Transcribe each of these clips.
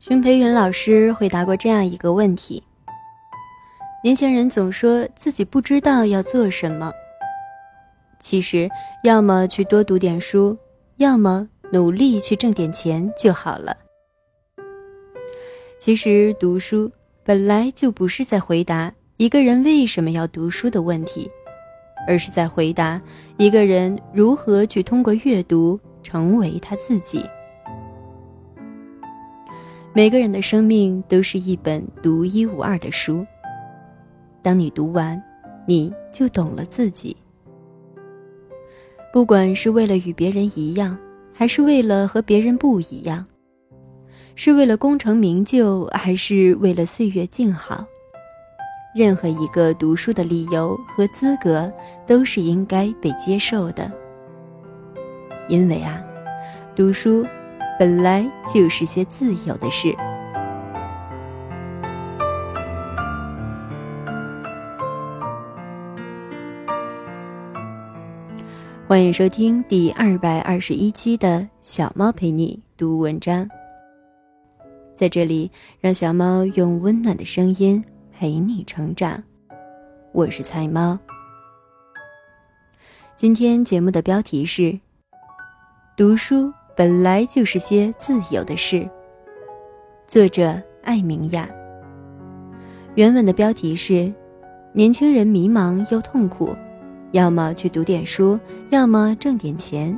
熊培云老师回答过这样一个问题：年轻人总说自己不知道要做什么，其实要么去多读点书，要么努力去挣点钱就好了。其实读书本来就不是在回答一个人为什么要读书的问题，而是在回答一个人如何去通过阅读成为他自己。每个人的生命都是一本独一无二的书。当你读完，你就懂了自己。不管是为了与别人一样，还是为了和别人不一样。是为了功成名就，还是为了岁月静好？任何一个读书的理由和资格，都是应该被接受的。因为啊，读书本来就是些自由的事。欢迎收听第二百二十一期的小猫陪你读文章。在这里，让小猫用温暖的声音陪你成长。我是菜猫。今天节目的标题是：读书本来就是些自由的事。作者艾明雅。原文的标题是：年轻人迷茫又痛苦，要么去读点书，要么挣点钱。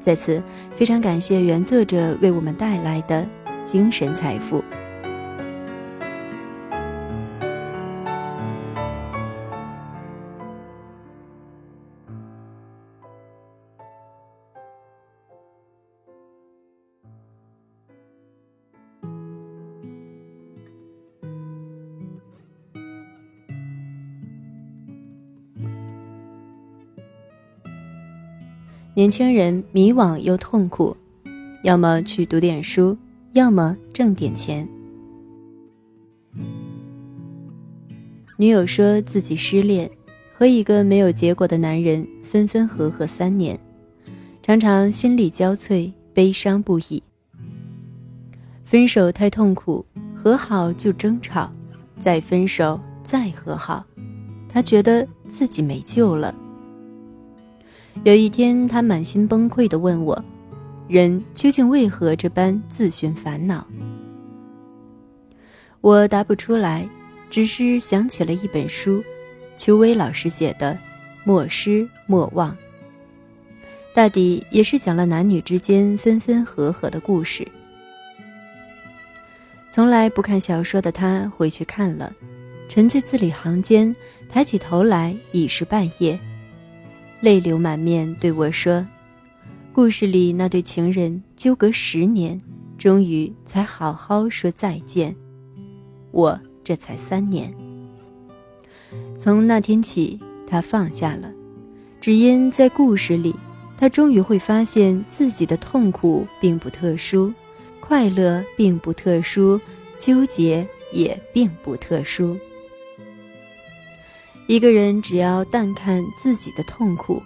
在此，非常感谢原作者为我们带来的。精神财富。年轻人迷惘又痛苦，要么去读点书。要么挣点钱。女友说自己失恋，和一个没有结果的男人分分合合三年，常常心力交瘁，悲伤不已。分手太痛苦，和好就争吵，再分手再和好，她觉得自己没救了。有一天，他满心崩溃的问我。人究竟为何这般自寻烦恼？我答不出来，只是想起了一本书，邱薇老师写的《莫失莫忘》，大抵也是讲了男女之间分分合合的故事。从来不看小说的他回去看了，沉醉字里行间，抬起头来已是半夜，泪流满面对我说。故事里那对情人纠葛十年，终于才好好说再见。我这才三年。从那天起，他放下了，只因在故事里，他终于会发现自己的痛苦并不特殊，快乐并不特殊，纠结也并不特殊。一个人只要淡看自己的痛苦。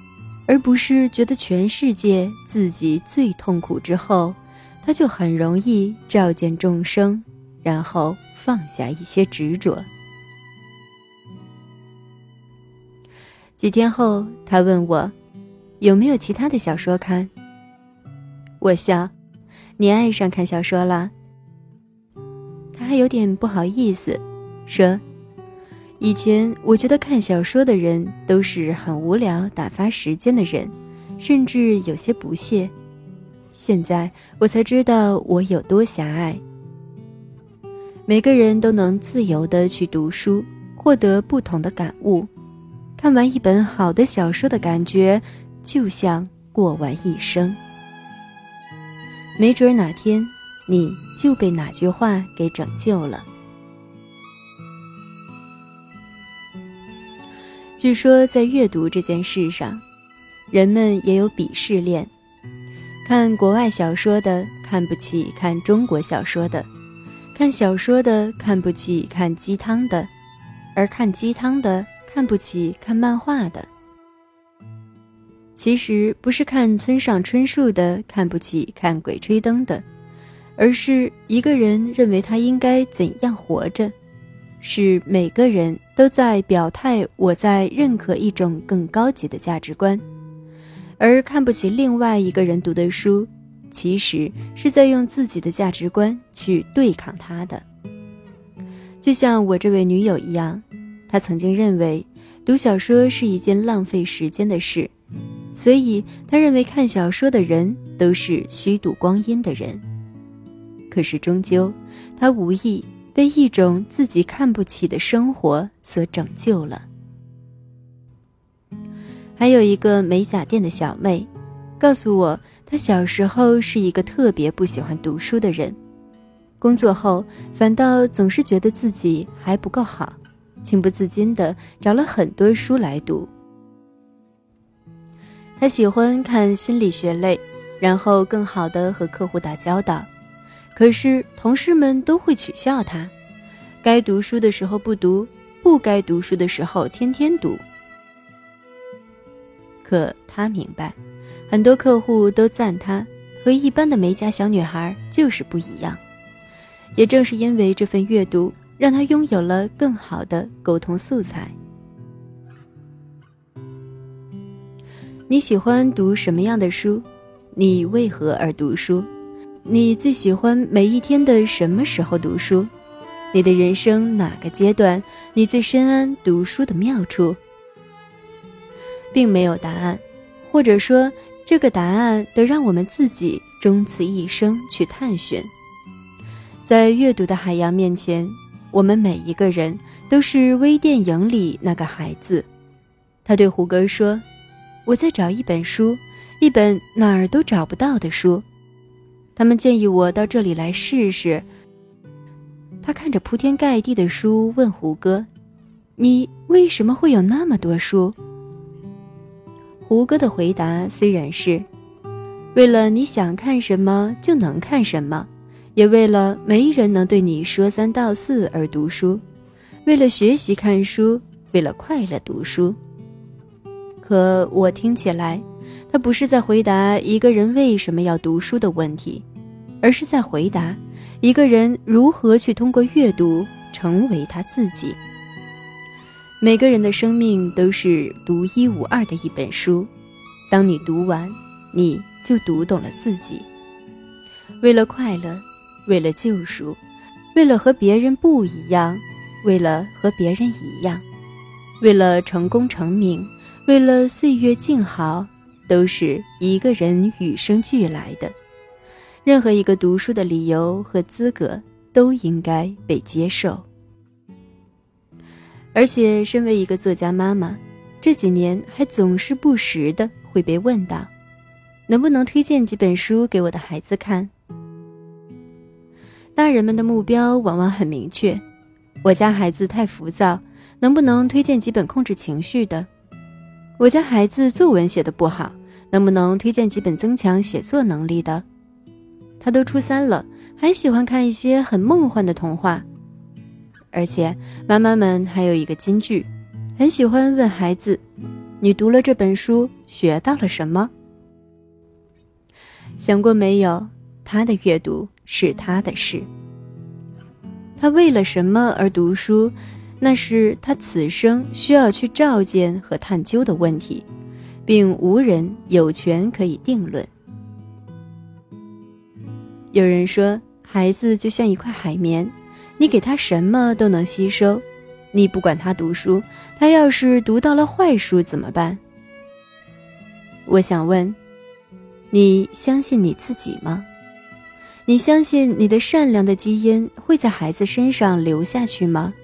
而不是觉得全世界自己最痛苦之后，他就很容易照见众生，然后放下一些执着。几天后，他问我，有没有其他的小说看？我笑，你爱上看小说了？他还有点不好意思，说。以前我觉得看小说的人都是很无聊、打发时间的人，甚至有些不屑。现在我才知道我有多狭隘。每个人都能自由的去读书，获得不同的感悟。看完一本好的小说的感觉，就像过完一生。没准哪天你就被哪句话给拯救了。据说，在阅读这件事上，人们也有鄙视链。看国外小说的看不起看中国小说的，看小说的看不起看鸡汤的，而看鸡汤的看不起看漫画的。其实不是看村上春树的看不起看鬼吹灯的，而是一个人认为他应该怎样活着，是每个人都在表态我在认可一种更高级的价值观，而看不起另外一个人读的书，其实是在用自己的价值观去对抗他的。就像我这位女友一样，她曾经认为读小说是一件浪费时间的事，所以她认为看小说的人都是虚度光阴的人。可是，终究，她无意被一种自己看不起的生活所拯救了。还有一个美甲店的小妹，告诉我，她小时候是一个特别不喜欢读书的人，工作后反倒总是觉得自己还不够好，情不自禁的找了很多书来读。她喜欢看心理学类，然后更好的和客户打交道。可是同事们都会取笑他，该读书的时候不读，不该读书的时候天天读。可他明白，很多客户都赞他，和一般的美甲小女孩就是不一样。也正是因为这份阅读，让他拥有了更好的沟通素材。你喜欢读什么样的书？你为何而读书？你最喜欢每一天的什么时候读书？你的人生哪个阶段你最深谙读书的妙处？并没有答案，或者说这个答案得让我们自己终此一生去探寻。在阅读的海洋面前，我们每一个人都是微电影里那个孩子。他对胡歌说：“我在找一本书，一本哪儿都找不到的书。”他们建议我到这里来试试。他看着铺天盖地的书，问胡歌：“你为什么会有那么多书？”胡歌的回答虽然是：“为了你想看什么就能看什么，也为了没人能对你说三道四而读书，为了学习看书，为了快乐读书。”可我听起来。他不是在回答一个人为什么要读书的问题，而是在回答一个人如何去通过阅读成为他自己。每个人的生命都是独一无二的一本书，当你读完，你就读懂了自己。为了快乐，为了救赎，为了和别人不一样，为了和别人一样，为了成功成名，为了岁月静好。都是一个人与生俱来的，任何一个读书的理由和资格都应该被接受。而且，身为一个作家妈妈，这几年还总是不时的会被问到，能不能推荐几本书给我的孩子看？大人们的目标往往很明确，我家孩子太浮躁，能不能推荐几本控制情绪的？我家孩子作文写的不好。能不能推荐几本增强写作能力的？他都初三了，还喜欢看一些很梦幻的童话。而且妈妈们还有一个金句，很喜欢问孩子：“你读了这本书学到了什么？”想过没有？他的阅读是他的事。他为了什么而读书？那是他此生需要去照见和探究的问题。并无人有权可以定论。有人说，孩子就像一块海绵，你给他什么都能吸收。你不管他读书，他要是读到了坏书怎么办？我想问，你相信你自己吗？你相信你的善良的基因会在孩子身上留下去吗？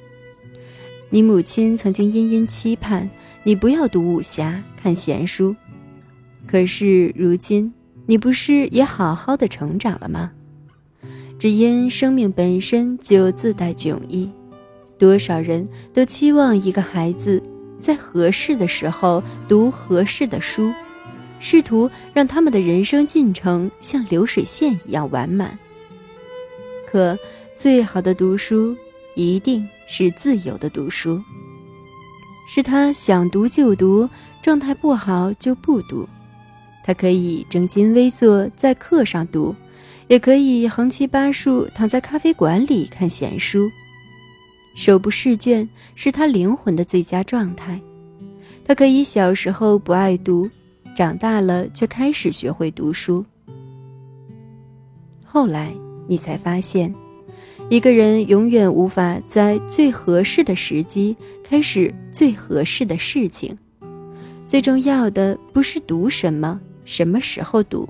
你母亲曾经殷殷期盼。你不要读武侠，看闲书。可是如今，你不是也好好的成长了吗？只因生命本身就自带迥异，多少人都期望一个孩子在合适的时候读合适的书，试图让他们的人生进程像流水线一样完满。可最好的读书，一定是自由的读书。是他想读就读，状态不好就不读。他可以正襟危坐在课上读，也可以横七八竖躺在咖啡馆里看闲书。手不释卷是他灵魂的最佳状态。他可以小时候不爱读，长大了却开始学会读书。后来你才发现，一个人永远无法在最合适的时机开始最合适的事情。最重要的不是读什么、什么时候读，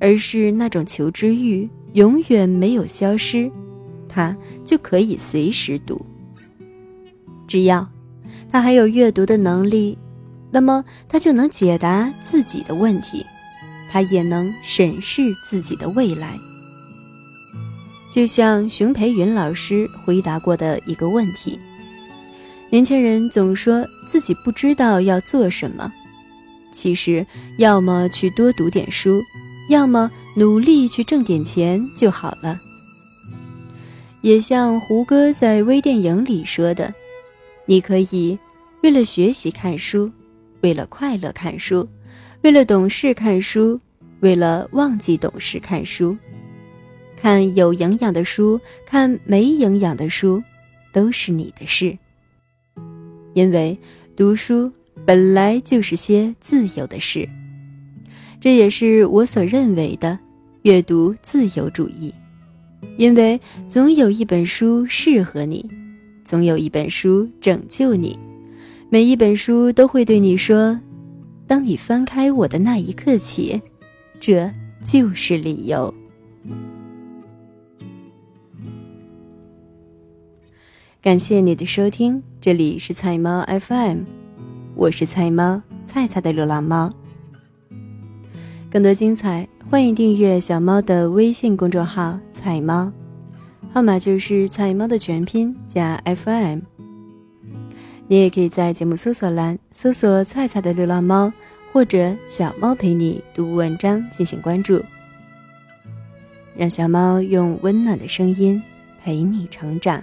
而是那种求知欲永远没有消失，他就可以随时读。只要他还有阅读的能力，那么他就能解答自己的问题，他也能审视自己的未来。就像熊培云老师回答过的一个问题。年轻人总说自己不知道要做什么，其实要么去多读点书，要么努力去挣点钱就好了。也像胡歌在微电影里说的：“你可以为了学习看书，为了快乐看书，为了懂事看书，为了忘记懂事看书。看有营养的书，看没营养的书，都是你的事。”因为读书本来就是些自由的事，这也是我所认为的阅读自由主义。因为总有一本书适合你，总有一本书拯救你，每一本书都会对你说：“当你翻开我的那一刻起，这就是理由。”感谢你的收听，这里是菜猫 FM，我是菜猫菜菜的流浪猫。更多精彩，欢迎订阅小猫的微信公众号“菜猫”，号码就是菜猫的全拼加 FM。你也可以在节目搜索栏搜索“菜菜的流浪猫”或者“小猫陪你读文章”进行关注，让小猫用温暖的声音陪你成长。